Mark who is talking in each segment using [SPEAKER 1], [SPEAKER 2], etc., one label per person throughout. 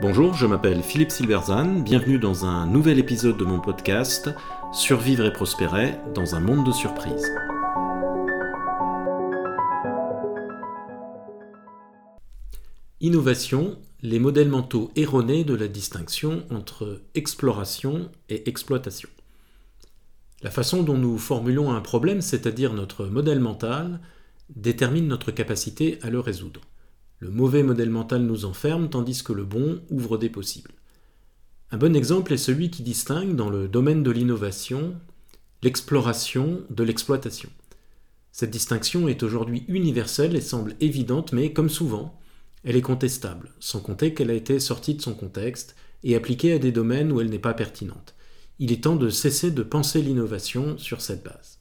[SPEAKER 1] Bonjour, je m'appelle Philippe Silverzan, bienvenue dans un nouvel épisode de mon podcast Survivre et prospérer dans un monde de surprises. Innovation, les modèles mentaux erronés de la distinction entre exploration et exploitation. La façon dont nous formulons un problème, c'est-à-dire notre modèle mental, détermine notre capacité à le résoudre. Le mauvais modèle mental nous enferme tandis que le bon ouvre des possibles. Un bon exemple est celui qui distingue dans le domaine de l'innovation l'exploration de l'exploitation. Cette distinction est aujourd'hui universelle et semble évidente, mais comme souvent, elle est contestable, sans compter qu'elle a été sortie de son contexte et appliquée à des domaines où elle n'est pas pertinente. Il est temps de cesser de penser l'innovation sur cette base.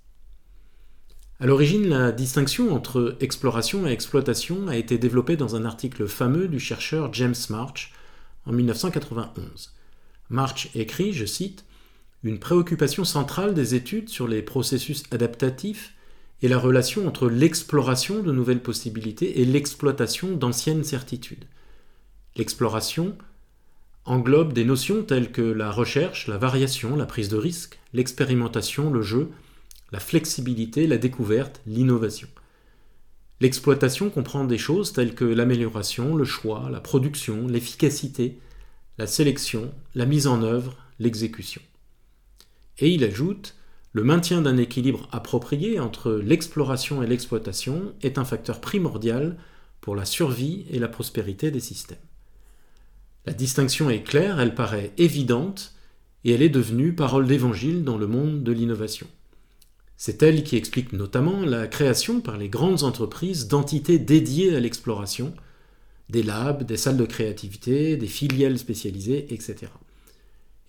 [SPEAKER 1] À l'origine, la distinction entre exploration et exploitation a été développée dans un article fameux du chercheur James March en 1991. March écrit, je cite, Une préoccupation centrale des études sur les processus adaptatifs est la relation entre l'exploration de nouvelles possibilités et l'exploitation d'anciennes certitudes. L'exploration englobe des notions telles que la recherche, la variation, la prise de risque, l'expérimentation, le jeu, la flexibilité, la découverte, l'innovation. L'exploitation comprend des choses telles que l'amélioration, le choix, la production, l'efficacité, la sélection, la mise en œuvre, l'exécution. Et il ajoute le maintien d'un équilibre approprié entre l'exploration et l'exploitation est un facteur primordial pour la survie et la prospérité des systèmes. La distinction est claire, elle paraît évidente, et elle est devenue parole d'évangile dans le monde de l'innovation. C'est elle qui explique notamment la création par les grandes entreprises d'entités dédiées à l'exploration, des labs, des salles de créativité, des filiales spécialisées, etc.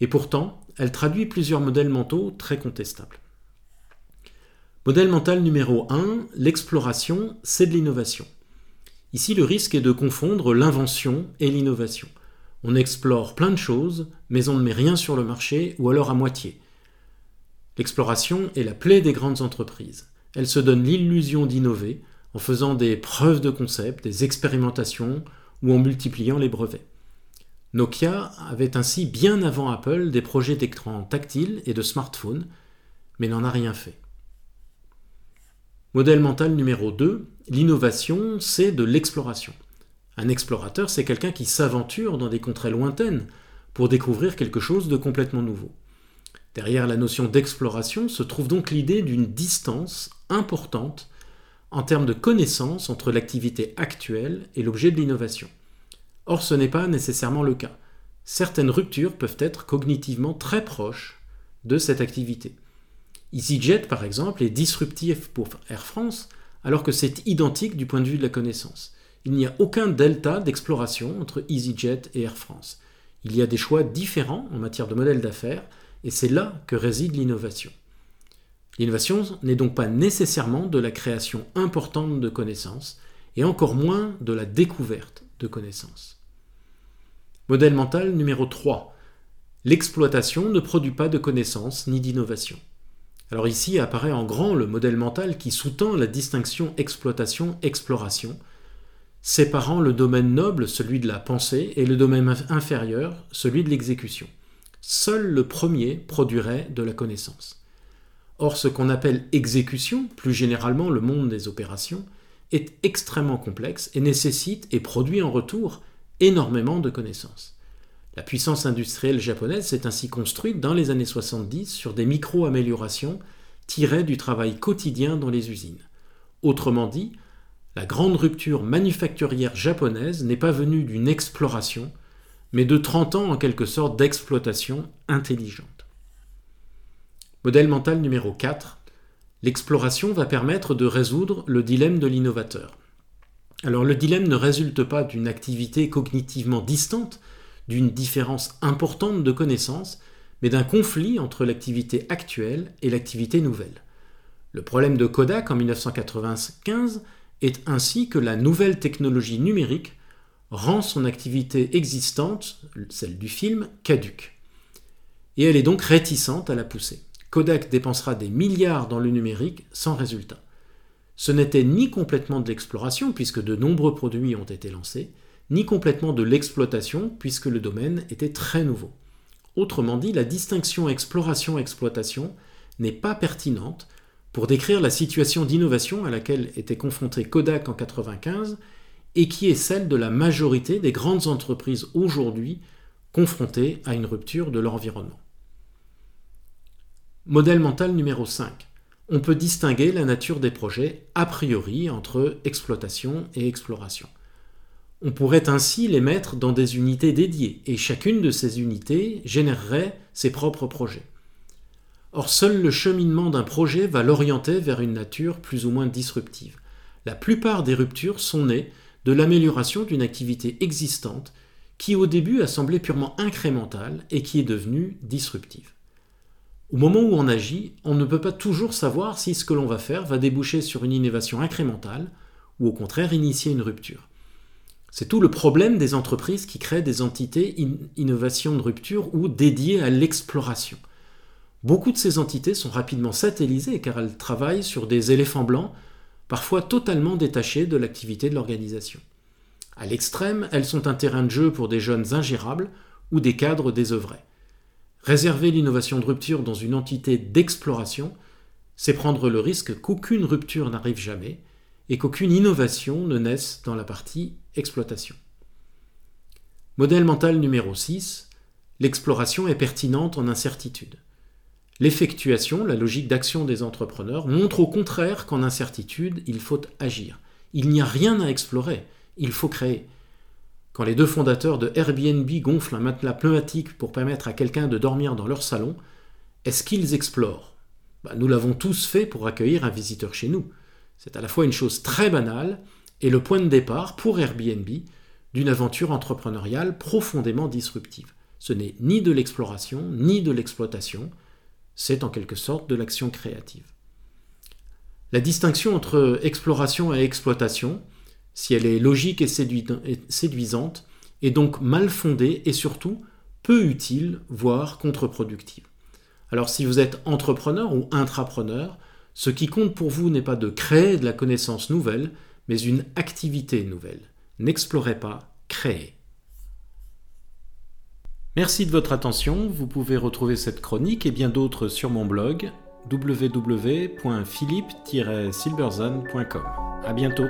[SPEAKER 1] Et pourtant, elle traduit plusieurs modèles mentaux très contestables. Modèle mental numéro 1, l'exploration, c'est de l'innovation. Ici, le risque est de confondre l'invention et l'innovation. On explore plein de choses, mais on ne met rien sur le marché, ou alors à moitié. L'exploration est la plaie des grandes entreprises. Elles se donnent l'illusion d'innover en faisant des preuves de concept, des expérimentations ou en multipliant les brevets. Nokia avait ainsi bien avant Apple des projets d'écran tactile et de smartphones, mais n'en a rien fait. Modèle mental numéro 2, l'innovation, c'est de l'exploration. Un explorateur, c'est quelqu'un qui s'aventure dans des contrées lointaines pour découvrir quelque chose de complètement nouveau. Derrière la notion d'exploration se trouve donc l'idée d'une distance importante en termes de connaissance entre l'activité actuelle et l'objet de l'innovation. Or, ce n'est pas nécessairement le cas. Certaines ruptures peuvent être cognitivement très proches de cette activité. EasyJet, par exemple, est disruptif pour Air France, alors que c'est identique du point de vue de la connaissance. Il n'y a aucun delta d'exploration entre EasyJet et Air France. Il y a des choix différents en matière de modèle d'affaires, et c'est là que réside l'innovation. L'innovation n'est donc pas nécessairement de la création importante de connaissances, et encore moins de la découverte de connaissances. Modèle mental numéro 3. L'exploitation ne produit pas de connaissances ni d'innovation. Alors ici apparaît en grand le modèle mental qui sous-tend la distinction exploitation-exploration, séparant le domaine noble, celui de la pensée, et le domaine inférieur, celui de l'exécution. Seul le premier produirait de la connaissance. Or, ce qu'on appelle exécution, plus généralement le monde des opérations, est extrêmement complexe et nécessite et produit en retour énormément de connaissances. La puissance industrielle japonaise s'est ainsi construite dans les années 70 sur des micro-améliorations tirées du travail quotidien dans les usines. Autrement dit, la grande rupture manufacturière japonaise n'est pas venue d'une exploration, mais de 30 ans en quelque sorte d'exploitation intelligente. Modèle mental numéro 4. L'exploration va permettre de résoudre le dilemme de l'innovateur. Alors le dilemme ne résulte pas d'une activité cognitivement distante, d'une différence importante de connaissances, mais d'un conflit entre l'activité actuelle et l'activité nouvelle. Le problème de Kodak en 1995 est ainsi que la nouvelle technologie numérique rend son activité existante, celle du film, caduque. Et elle est donc réticente à la pousser. Kodak dépensera des milliards dans le numérique sans résultat. Ce n'était ni complètement de l'exploration, puisque de nombreux produits ont été lancés, ni complètement de l'exploitation, puisque le domaine était très nouveau. Autrement dit, la distinction exploration-exploitation n'est pas pertinente pour décrire la situation d'innovation à laquelle était confronté Kodak en 1995 et qui est celle de la majorité des grandes entreprises aujourd'hui confrontées à une rupture de leur environnement. Modèle mental numéro 5. On peut distinguer la nature des projets a priori entre exploitation et exploration. On pourrait ainsi les mettre dans des unités dédiées, et chacune de ces unités générerait ses propres projets. Or, seul le cheminement d'un projet va l'orienter vers une nature plus ou moins disruptive. La plupart des ruptures sont nées de l'amélioration d'une activité existante qui au début a semblé purement incrémentale et qui est devenue disruptive. Au moment où on agit, on ne peut pas toujours savoir si ce que l'on va faire va déboucher sur une innovation incrémentale ou au contraire initier une rupture. C'est tout le problème des entreprises qui créent des entités innovation de rupture ou dédiées à l'exploration. Beaucoup de ces entités sont rapidement satellisées car elles travaillent sur des éléphants blancs, parfois totalement détachés de l'activité de l'organisation. À l'extrême, elles sont un terrain de jeu pour des jeunes ingérables ou des cadres désœuvrés. Réserver l'innovation de rupture dans une entité d'exploration, c'est prendre le risque qu'aucune rupture n'arrive jamais et qu'aucune innovation ne naisse dans la partie exploitation. Modèle mental numéro 6. L'exploration est pertinente en incertitude. L'effectuation, la logique d'action des entrepreneurs, montre au contraire qu'en incertitude, il faut agir. Il n'y a rien à explorer, il faut créer. Quand les deux fondateurs de Airbnb gonflent un matelas pneumatique pour permettre à quelqu'un de dormir dans leur salon, est-ce qu'ils explorent? Bah, Nous l'avons tous fait pour accueillir un visiteur chez nous. C'est à la fois une chose très banale et le point de départ pour Airbnb d'une aventure entrepreneuriale profondément disruptive. Ce n'est ni de l'exploration ni de l'exploitation, c'est en quelque sorte de l'action créative. La distinction entre exploration et exploitation, si elle est logique et séduisante, est donc mal fondée et surtout peu utile, voire contre-productive. Alors si vous êtes entrepreneur ou intrapreneur, ce qui compte pour vous n'est pas de créer de la connaissance nouvelle, mais une activité nouvelle. N'explorez pas, créez. Merci de votre attention. Vous pouvez retrouver cette chronique et bien d'autres sur mon blog www.philippe-silberzan.com. À bientôt.